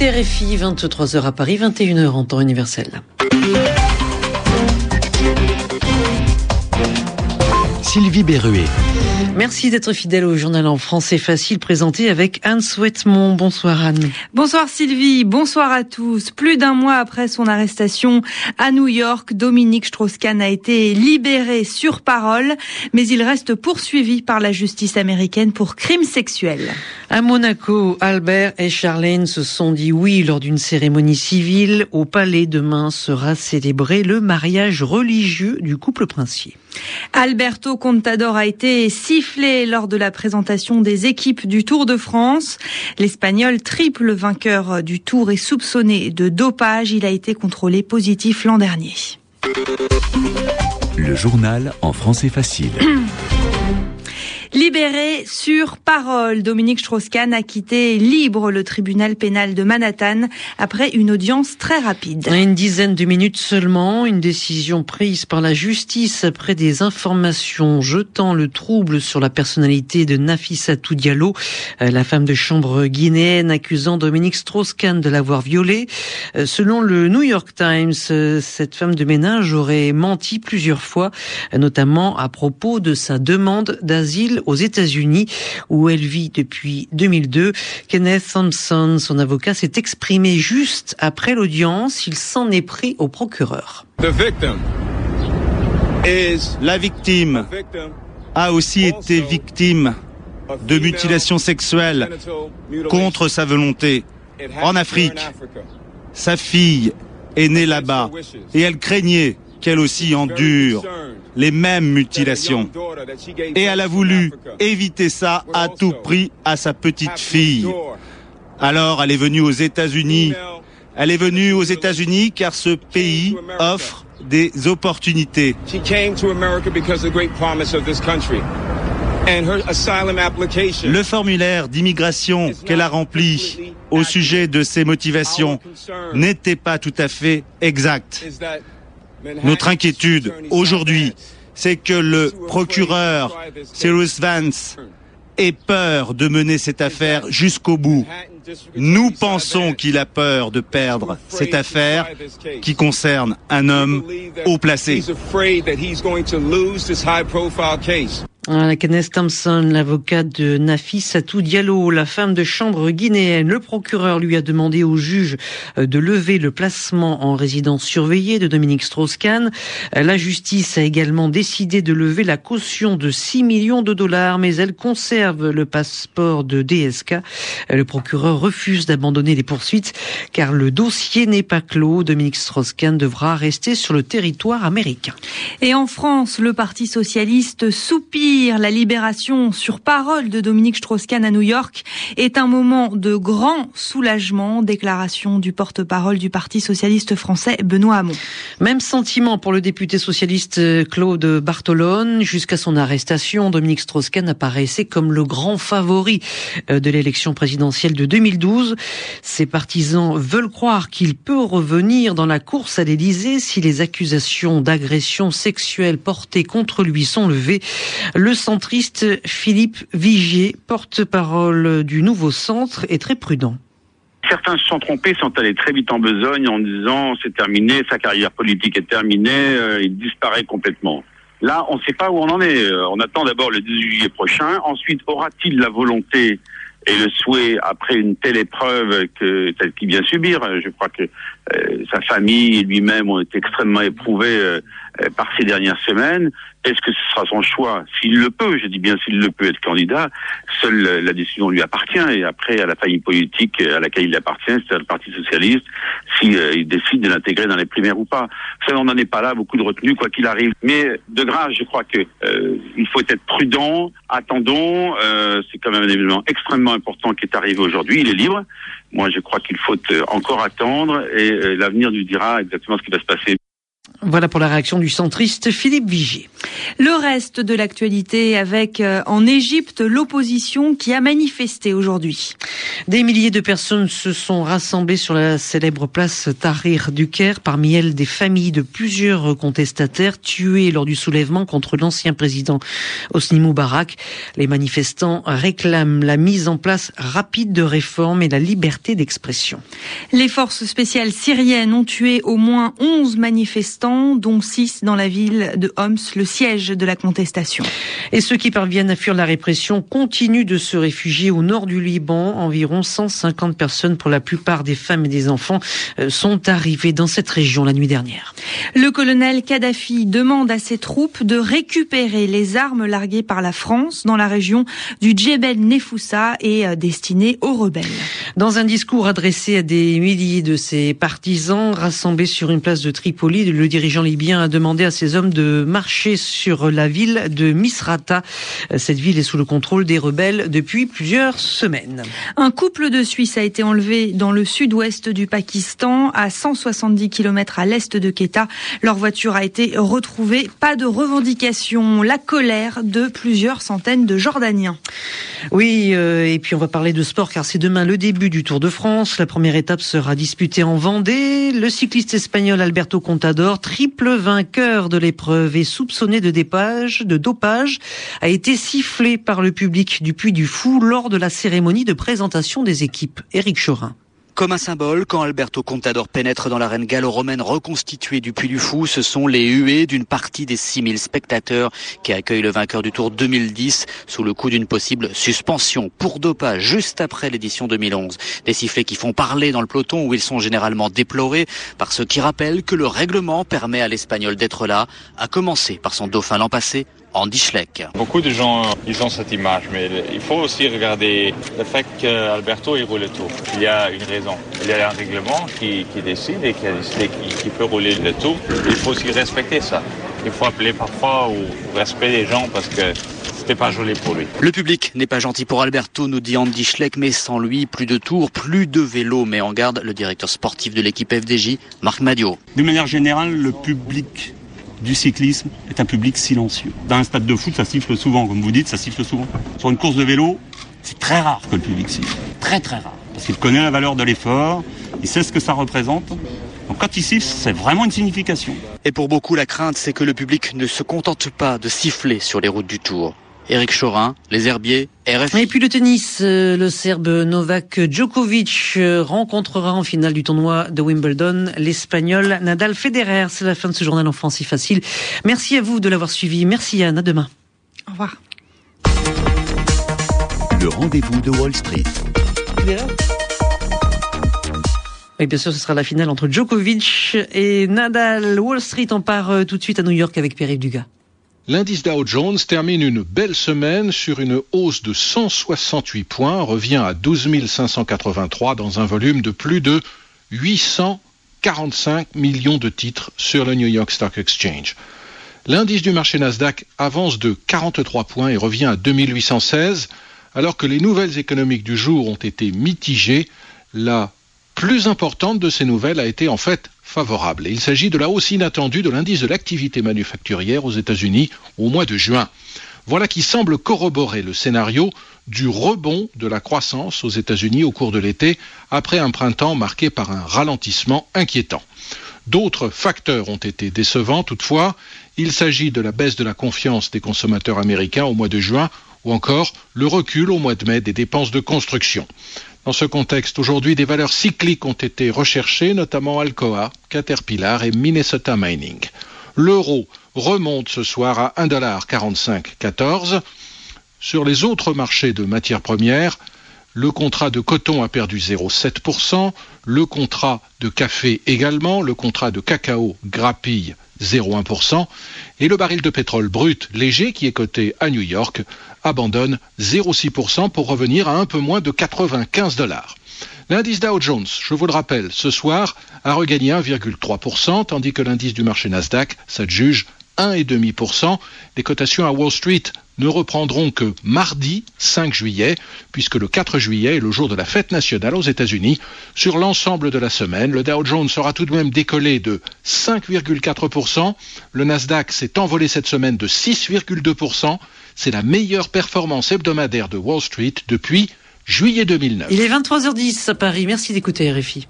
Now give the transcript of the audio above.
écoutez RFI, 23h à Paris, 21h en temps universel. Sylvie Berruet. Merci d'être fidèle au journal en français facile présenté avec Anne Souhaitemont. Bonsoir Anne. Bonsoir Sylvie, bonsoir à tous. Plus d'un mois après son arrestation à New York, Dominique Strauss-Kahn a été libéré sur parole, mais il reste poursuivi par la justice américaine pour crimes sexuels. À Monaco, Albert et Charlène se sont dit oui lors d'une cérémonie civile. Au palais demain sera célébré le mariage religieux du couple princier. Alberto Contador a été sifflé lors de la présentation des équipes du Tour de France. L'Espagnol, triple vainqueur du Tour, est soupçonné de dopage. Il a été contrôlé positif l'an dernier. Le journal en français facile. Libéré sur parole, Dominique Strauss-Kahn a quitté libre le tribunal pénal de Manhattan après une audience très rapide. Une dizaine de minutes seulement, une décision prise par la justice après des informations jetant le trouble sur la personnalité de Nafissatou Diallo, euh, la femme de chambre guinéenne accusant Dominique Strauss-Kahn de l'avoir violée. Euh, selon le New York Times, euh, cette femme de ménage aurait menti plusieurs fois, notamment à propos de sa demande d'asile aux États-Unis où elle vit depuis 2002. Kenneth Thompson, son avocat, s'est exprimé juste après l'audience. Il s'en est pris au procureur. La victime a aussi été victime de mutilations sexuelles contre sa volonté en Afrique. Sa fille est née là-bas et elle craignait qu'elle aussi endure les mêmes mutilations. Et elle a voulu éviter ça à tout prix à sa petite fille. Alors elle est venue aux États-Unis. Elle est venue aux États-Unis car ce pays offre des opportunités. Le formulaire d'immigration qu'elle a rempli au sujet de ses motivations n'était pas tout à fait exact. Notre inquiétude aujourd'hui, c'est que le procureur Cyrus Vance ait peur de mener cette affaire jusqu'au bout. Nous pensons qu'il a peur de perdre cette affaire qui concerne un homme haut placé. La Kenneth Thompson, l'avocat de Nafi Satou Diallo, la femme de chambre guinéenne. Le procureur lui a demandé au juge euh, de lever le placement en résidence surveillée de Dominique Strauss-Kahn. Euh, la justice a également décidé de lever la caution de 6 millions de dollars, mais elle conserve le passeport de DSK. Euh, le procureur refuse d'abandonner les poursuites car le dossier n'est pas clos. Dominique Strauss-Kahn devra rester sur le territoire américain. Et en France, le Parti socialiste soupire la libération sur parole de Dominique Strauss-Kahn à New York est un moment de grand soulagement. Déclaration du porte-parole du Parti socialiste français, Benoît Hamon. Même sentiment pour le député socialiste Claude Bartolone. Jusqu'à son arrestation, Dominique Strauss-Kahn apparaissait comme le grand favori euh, de l'élection présidentielle de 2012. Ses partisans veulent croire qu'il peut revenir dans la course à l'Élysée si les accusations d'agression sexuelle portées contre lui sont levées. Le centriste Philippe Vigier, porte-parole du nouveau centre, est très prudent. Certains se sont trompés, sont allés très vite en besogne en disant c'est terminé, sa carrière politique est terminée, euh, il disparaît complètement. Là, on ne sait pas où on en est. Euh, on attend d'abord le 18 juillet prochain. Ensuite, aura-t-il la volonté et le souhait, après une telle épreuve que qu'il vient subir, je crois que euh, sa famille et lui-même ont été extrêmement éprouvés par ces dernières semaines, est-ce que ce sera son choix? S'il le peut, je dis bien s'il le peut être candidat, seule la décision lui appartient. Et après à la famille politique à laquelle il appartient, c'est-à-dire le Parti socialiste, s'il euh, décide de l'intégrer dans les primaires ou pas. Ça, on n'en est pas là, beaucoup de retenue, quoi qu'il arrive. Mais de grâce, je crois que euh, il faut être prudent, attendons. Euh, c'est quand même un événement extrêmement important qui est arrivé aujourd'hui. Il est libre. Moi, je crois qu'il faut encore attendre et l'avenir nous dira exactement ce qui va se passer. Voilà pour la réaction du centriste Philippe Vigier. Le reste de l'actualité avec euh, en Égypte l'opposition qui a manifesté aujourd'hui. Des milliers de personnes se sont rassemblées sur la célèbre place Tahrir du Caire, parmi elles des familles de plusieurs contestataires tués lors du soulèvement contre l'ancien président Hosni Moubarak. Les manifestants réclament la mise en place rapide de réformes et la liberté d'expression. Les forces spéciales syriennes ont tué au moins 11 manifestants, dont 6 dans la ville de Homs, le siège de la contestation. Et ceux qui parviennent à fuir la répression continuent de se réfugier au nord du Liban. Environ 150 personnes, pour la plupart des femmes et des enfants, euh, sont arrivées dans cette région la nuit dernière. Le colonel Kadhafi demande à ses troupes de récupérer les armes larguées par la France dans la région du Djebel Nefoussa et euh, destinées aux rebelles. Dans un discours adressé à des milliers de ses partisans rassemblés sur une place de Tripoli, le dirigeant libyen a demandé à ses hommes de marcher sur la ville de Misrata. Cette ville est sous le contrôle des rebelles depuis plusieurs semaines. Un couple de Suisses a été enlevé dans le sud-ouest du Pakistan, à 170 km à l'est de Quetta. Leur voiture a été retrouvée. Pas de revendication. La colère de plusieurs centaines de Jordaniens. Oui, euh, et puis on va parler de sport car c'est demain le début du Tour de France. La première étape sera disputée en Vendée. Le cycliste espagnol Alberto Contador, triple vainqueur de l'épreuve et soupçonné de dopage, a été sifflé par le public du Puy du Fou lors de la cérémonie de présentation des équipes. Éric Chorin. Comme un symbole, quand Alberto Contador pénètre dans l'arène gallo-romaine reconstituée du Puy du Fou, ce sont les huées d'une partie des 6000 spectateurs qui accueillent le vainqueur du Tour 2010 sous le coup d'une possible suspension pour dopage juste après l'édition 2011. Des sifflets qui font parler dans le peloton où ils sont généralement déplorés par ceux qui rappellent que le règlement permet à l'Espagnol d'être là, à commencer par son dauphin l'an passé, Andy Schleck. Beaucoup de gens, ils ont cette image, mais il faut aussi regarder le fait qu'Alberto il roule le tour. Il y a une raison. Il y a un règlement qui, décide et qui a décidé qu'il peut rouler le tour. Il faut aussi respecter ça. Il faut appeler parfois au respect des gens parce que c'était pas joli pour lui. Le public n'est pas gentil pour Alberto, nous dit Andy Schleck, mais sans lui, plus de tours, plus de vélos, met en garde le directeur sportif de l'équipe FDJ, Marc Madio. D'une manière générale, le public du cyclisme est un public silencieux. Dans un stade de foot, ça siffle souvent, comme vous dites, ça siffle souvent. Sur une course de vélo, c'est très rare que le public siffle. Très très rare. Parce qu'il connaît la valeur de l'effort, il sait ce que ça représente. Donc quand il siffle, c'est vraiment une signification. Et pour beaucoup, la crainte, c'est que le public ne se contente pas de siffler sur les routes du Tour. Éric Chorin, Les Herbiers, RFI. Et puis le tennis, euh, le Serbe Novak Djokovic euh, rencontrera en finale du tournoi de Wimbledon l'Espagnol Nadal Federer. C'est la fin de ce journal en français facile. Merci à vous de l'avoir suivi. Merci Yann, à demain. Au revoir. Le rendez-vous de Wall Street. Et bien sûr, ce sera la finale entre Djokovic et Nadal. Wall Street en part euh, tout de suite à New York avec Pierre-Yves Dugas. L'indice Dow Jones termine une belle semaine sur une hausse de 168 points, revient à 12 583 dans un volume de plus de 845 millions de titres sur le New York Stock Exchange. L'indice du marché Nasdaq avance de 43 points et revient à 2816, alors que les nouvelles économiques du jour ont été mitigées. La plus importante de ces nouvelles a été en fait il s'agit de la hausse inattendue de l'indice de l'activité manufacturière aux États-Unis au mois de juin. Voilà qui semble corroborer le scénario du rebond de la croissance aux États-Unis au cours de l'été, après un printemps marqué par un ralentissement inquiétant. D'autres facteurs ont été décevants toutefois. Il s'agit de la baisse de la confiance des consommateurs américains au mois de juin ou encore le recul au mois de mai des dépenses de construction. Dans ce contexte, aujourd'hui, des valeurs cycliques ont été recherchées, notamment Alcoa, Caterpillar et Minnesota Mining. L'euro remonte ce soir à 1,4514. Sur les autres marchés de matières premières, le contrat de coton a perdu 0,7%, le contrat de café également, le contrat de cacao grappille 0,1%, et le baril de pétrole brut léger qui est coté à New York abandonne 0,6% pour revenir à un peu moins de 95 dollars. L'indice Dow Jones, je vous le rappelle, ce soir a regagné 1,3%, tandis que l'indice du marché Nasdaq s'adjuge 1,5%. Les cotations à Wall Street ne reprendront que mardi 5 juillet, puisque le 4 juillet est le jour de la fête nationale aux États-Unis. Sur l'ensemble de la semaine, le Dow Jones sera tout de même décollé de 5,4%. Le Nasdaq s'est envolé cette semaine de 6,2%. C'est la meilleure performance hebdomadaire de Wall Street depuis juillet 2009. Il est 23h10 à Paris. Merci d'écouter RFI.